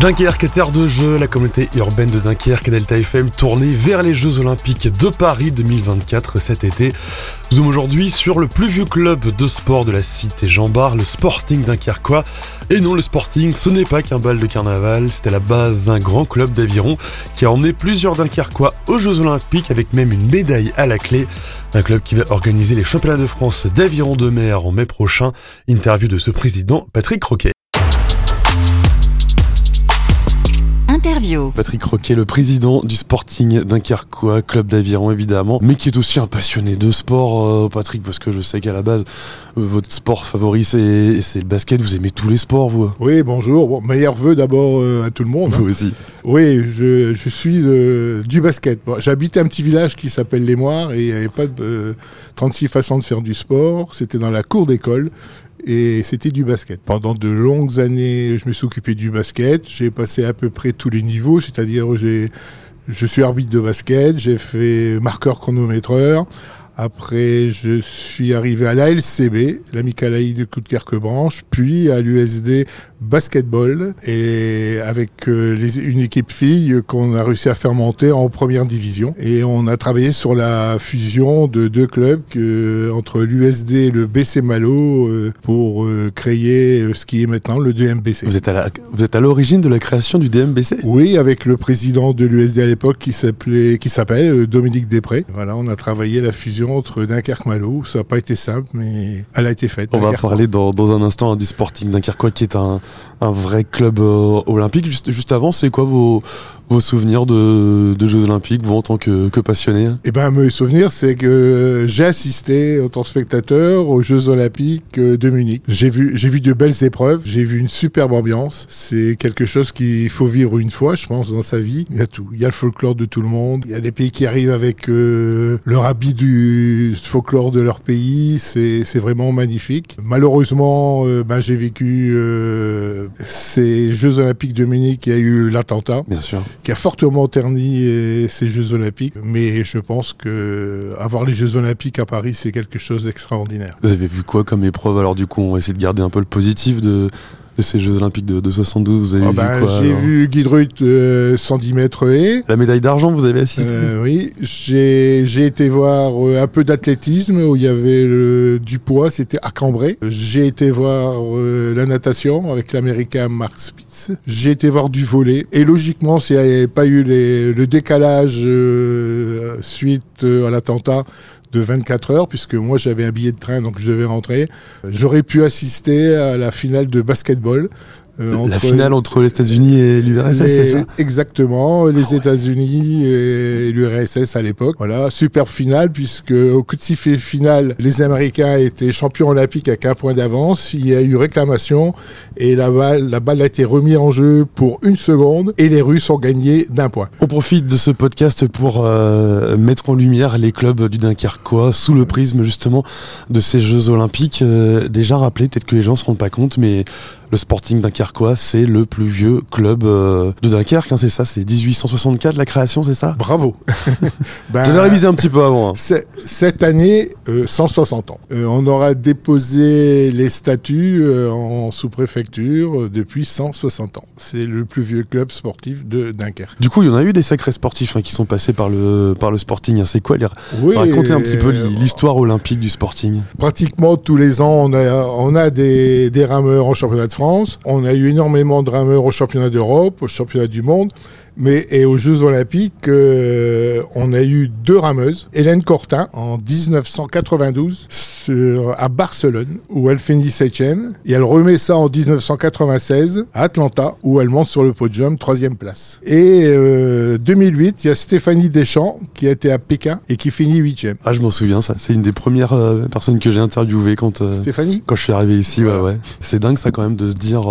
Dunkerque, terre de jeu, la communauté urbaine de Dunkerque et Delta FM tournée vers les Jeux Olympiques de Paris 2024 cet été. Zoom aujourd'hui sur le plus vieux club de sport de la cité Jean Bar, le Sporting Dunkerquois. Et non, le Sporting, ce n'est pas qu'un bal de carnaval, c'était la base d'un grand club d'aviron qui a emmené plusieurs Dunkerquois aux Jeux Olympiques avec même une médaille à la clé. Un club qui va organiser les championnats de France d'aviron de mer en mai prochain. Interview de ce président, Patrick Patrick Roquet, le président du Sporting Dunkerquois, club d'aviron évidemment, mais qui est aussi un passionné de sport, euh, Patrick, parce que je sais qu'à la base, euh, votre sport favori c'est le basket, vous aimez tous les sports, vous? Oui, bonjour, bon, meilleurs vœux d'abord euh, à tout le monde. Vous aussi. Oui, je, suis du basket. J'habitais un petit village qui s'appelle Les Moires et il n'y avait pas de 36 façons de faire du sport, c'était dans la cour d'école et c'était du basket. Pendant de longues années, je me suis occupé du basket. J'ai passé à peu près tous les niveaux, c'est-à-dire j'ai je suis arbitre de basket, j'ai fait marqueur chronométreur. Après, je suis arrivé à l'ALCB, l'Amicale de Coup de Branche, puis à l'USD basketball et avec euh, les, une équipe fille qu'on a réussi à faire monter en première division. Et on a travaillé sur la fusion de deux clubs que, entre l'USD et le BC Malo euh, pour euh, créer ce qui est maintenant le DMBC. Vous êtes à vous êtes à l'origine de la création du DMBC Oui, avec le président de l'USD à l'époque qui s'appelait qui s'appelle Dominique Després. Voilà, on a travaillé la fusion entre Dunkerque-Malo. Ça n'a pas été simple, mais elle a été faite. On va parler dans, dans un instant hein, du Sporting Dunkerquois qui est un un vrai club euh, olympique. Juste, avant, c'est quoi vos, vos souvenirs de, de, Jeux Olympiques, vous en tant que, que passionné? Eh ben, mes souvenirs, c'est que j'ai assisté en tant que spectateur aux Jeux Olympiques euh, de Munich. J'ai vu, vu de belles épreuves, j'ai vu une superbe ambiance. C'est quelque chose qu'il faut vivre une fois, je pense, dans sa vie. Il y a tout. Il y a le folklore de tout le monde. Il y a des pays qui arrivent avec euh, leur habit du folklore de leur pays. C'est, c'est vraiment magnifique. Malheureusement, euh, ben, j'ai vécu euh, ces Jeux Olympiques de Munich. Il y a eu l'attentat. Qui a fortement terni ces Jeux Olympiques. Mais je pense que avoir les Jeux Olympiques à Paris, c'est quelque chose d'extraordinaire. Vous avez vu quoi comme épreuve Alors du coup, on va essayer de garder un peu le positif de, de ces Jeux Olympiques de, 72 Vous avez oh vu ben, quoi J'ai vu Guy Drut 110 mètres et. La médaille d'argent, vous avez assisté euh, Oui, j'ai été voir euh, un peu d'athlétisme où il y avait du poids, c'était à Cambrai. J'ai été voir euh, la natation avec l'américain Mark Spitz. J'ai été voir du volet. Et logiquement, s'il n'y avait pas eu le décalage suite à l'attentat, de 24 heures, puisque moi j'avais un billet de train, donc je devais rentrer. J'aurais pu assister à la finale de basketball euh, la finale entre les États-Unis et l'URSS, c'est ça Exactement, les ah États-Unis et l'URSS à l'époque. Voilà, super finale puisque au coup de sifflet final, les Américains étaient champions olympiques avec un point d'avance. Il y a eu réclamation et la balle, la balle a été remise en jeu pour une seconde et les Russes ont gagné d'un point. On profite de ce podcast pour euh, mettre en lumière les clubs du Dunkerquois sous le prisme justement de ces Jeux Olympiques. Euh, déjà rappelé, peut-être que les gens se rendent pas compte, mais le Sporting Dunkerquois, c'est le plus vieux club euh, de Dunkerque, hein, c'est ça C'est 1864 la création, c'est ça? Bravo ben, Je vais réviser un petit peu avant. Hein. Cette année, 160 euh, ans. Euh, on aura déposé les statuts en sous-préfecture depuis 160 ans. C'est le plus vieux club sportif de Dunkerque. Du coup, il y en a eu des sacrés sportifs hein, qui sont passés par le, par le Sporting. C'est quoi les... Racontez un petit peu l'histoire olympique du Sporting? Pratiquement tous les ans, on a, on a des, des rameurs en championnat de France on a eu énormément de rameurs au championnat d'Europe, au championnat du monde. Mais et aux Jeux Olympiques, euh, on a eu deux rameuses. Hélène Cortin en 1992 sur, à Barcelone où elle finit septième et elle remet ça en 1996 à Atlanta où elle monte sur le podium troisième place. Et euh, 2008, il y a Stéphanie Deschamps qui a été à Pékin et qui finit huitième. Ah, je m'en souviens ça. C'est une des premières euh, personnes que j'ai interviewées quand euh, Stéphanie? quand je suis arrivé ici. Ouais, ouais. C'est dingue ça quand même de se dire.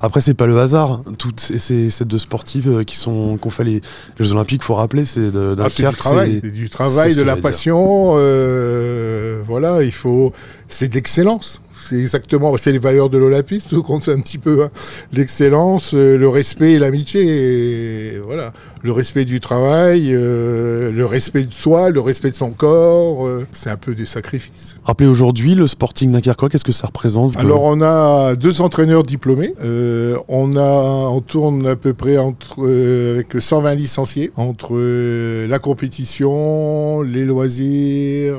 Après, c'est pas le hasard. Toutes ces, ces deux sportives qui qu'on fait les, Jeux Olympiques, faut rappeler, c'est de, ah, du travail, du travail, de la passion. Euh, voilà, il faut, c'est de l'excellence. C'est exactement, c'est les valeurs de l'olympisme qu'on fait un petit peu hein. l'excellence, euh, le respect et l'amitié. Voilà, le respect du travail, le respect de soi, le respect de son corps. c'est un peu des sacrifices. Rappelez aujourd'hui le Sporting Dunkerquois, qu'est-ce que ça représente Alors on a deux entraîneurs diplômés. on a, on tourne à peu près entre avec 120 licenciés entre la compétition, les loisirs,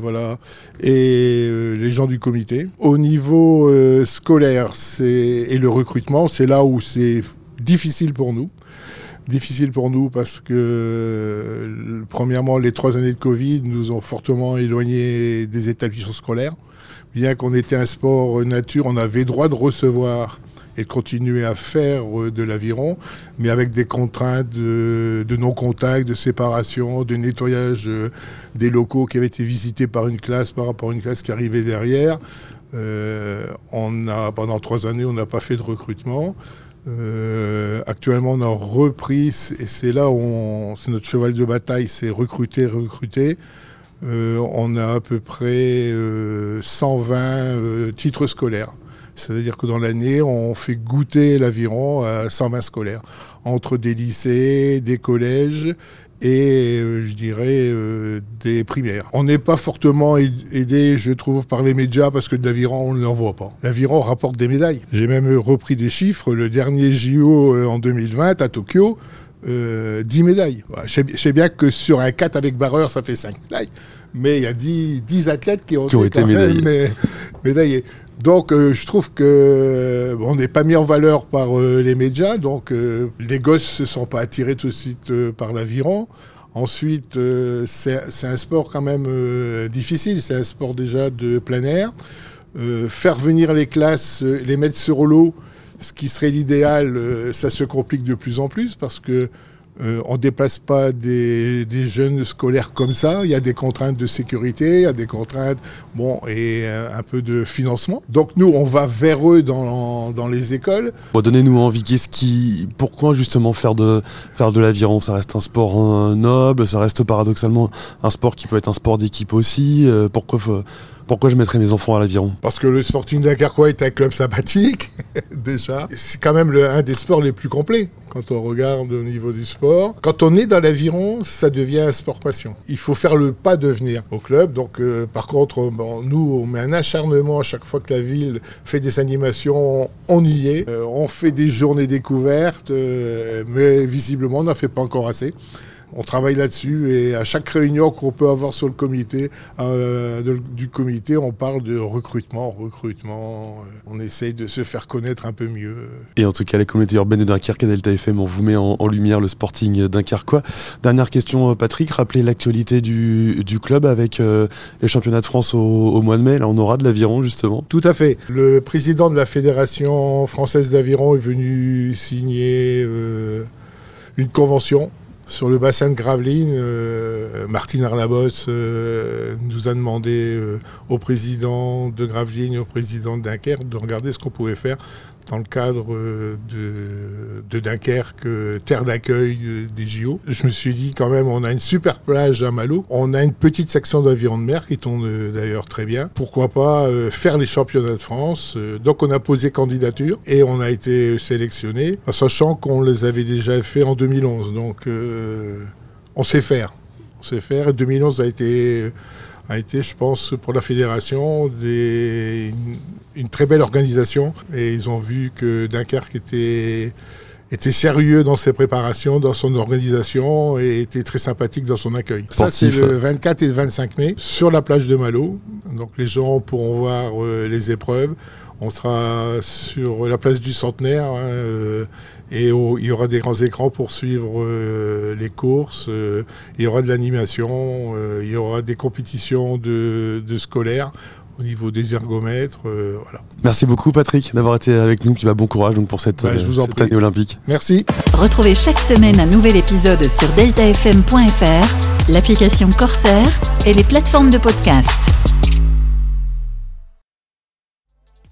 voilà, et les gens du comité. Au niveau scolaire, c'est et le recrutement, c'est là où c'est difficile pour nous. Difficile pour nous parce que, premièrement, les trois années de Covid nous ont fortement éloignés des établissements scolaires. Bien qu'on était un sport nature, on avait droit de recevoir et de continuer à faire de l'aviron, mais avec des contraintes de, non-contact, de séparation, de nettoyage des locaux qui avaient été visités par une classe par rapport à une classe qui arrivait derrière. Euh, pendant trois années, on n'a pas fait de recrutement. Euh, actuellement, on a repris, et c'est là où c'est notre cheval de bataille, c'est recruter, recruter. Euh, on a à peu près 120 titres scolaires. C'est-à-dire que dans l'année, on fait goûter l'aviron à 120 scolaires, entre des lycées, des collèges et euh, je dirais euh, des primaires. On n'est pas fortement aidé, je trouve, par les médias parce que de l'aviron, on ne l'en voit pas. L'aviron rapporte des médailles. J'ai même repris des chiffres. Le dernier JO euh, en 2020 à Tokyo, 10 médailles. je, sais, bien que sur un 4 avec barreur, ça fait 5 médailles. Mais il y a 10, 10 athlètes qui ont, été, médaillés. Donc euh, je trouve que euh, on n'est pas mis en valeur par euh, les médias, donc les gosses se sont pas attirés tout de suite par l'aviron. Ensuite, c'est un sport quand même difficile, c'est un sport déjà de plein air. faire venir les classes, les mettre sur l'eau, ce qui serait l'idéal, ça se complique de plus en plus parce que euh, on ne déplace pas des, jeunes scolaires comme ça. Il y a des contraintes de sécurité, il y a des contraintes, bon, et euh, un peu de financement. Donc nous, on va vers eux dans, les écoles. Donnez-nous envie. Qu'est-ce qui, pourquoi justement faire de l'aviron? Ça reste un sport euh, noble, ça reste paradoxalement un sport qui peut être un sport d'équipe aussi. pourquoi pourquoi je mettrais mes enfants à l'aviron Parce que le Sporting Dunkerquois est un club sympathique, déjà. C'est quand même un des sports les plus complets quand on regarde au niveau du sport. Quand on est dans l'aviron, ça devient un sport passion. Il faut faire le pas de venir au club. Donc, euh, par contre, nous, on met un acharnement à chaque fois que la ville fait des animations, on y est. Euh, on fait des journées découvertes, euh, mais visiblement, on n'en fait pas encore assez on travaille là-dessus et à chaque réunion qu'on peut avoir sur le comité, euh, du comité, on parle de recrutement, recrutement. Euh, on essaye de se faire connaître un peu mieux. Et en tout cas, la communauté urbaine de Dunkerque et Delta FM, on vous met en, lumière le Sporting Dunkerquois. Dernière question, euh, Patrick, rappelez l'actualité du, club avec les championnats de France au, mois de mai. Là, on aura de l'aviron justement. Tout à fait. Le président de la Fédération française d'aviron est venu signer une convention sur le bassin de Gravelines, euh, Martine Arlabos euh, nous a demandé euh, au président de Gravelines au président de de regarder ce qu'on pouvait faire dans le cadre euh, de, Dunkerque, euh, terre d'accueil euh, des JO. Je me suis dit quand même, on a une super plage à Malo, on a une petite section d'aviron de mer qui tourne d'ailleurs très bien. Pourquoi pas faire les championnats de France Donc on a posé candidature et on a été sélectionné, sachant qu'on les avait déjà fait en 2011. Donc on sait faire. On sait faire. 2011 a été a été, je pense, pour la fédération, des, une, très belle organisation. Et ils ont vu que Dunkerque était, était sérieux dans ses préparations, dans son organisation et était très sympathique dans son accueil. Ça, c'est le 24 et le 25 mai sur la plage de Malo. Donc les gens pourront voir euh, les épreuves. On sera sur la place du centenaire hein, euh, et il y aura des grands écrans pour suivre euh, les courses. Euh, il y aura de l'animation, il y aura des compétitions de, scolaires au niveau des ergomètres. voilà. Merci beaucoup Patrick d'avoir été avec nous. Puis bah, bon courage donc, pour cette, bah, année olympique. Merci. Retrouvez chaque semaine un nouvel épisode sur deltafm.fr, l'application Corsair et les plateformes de podcast.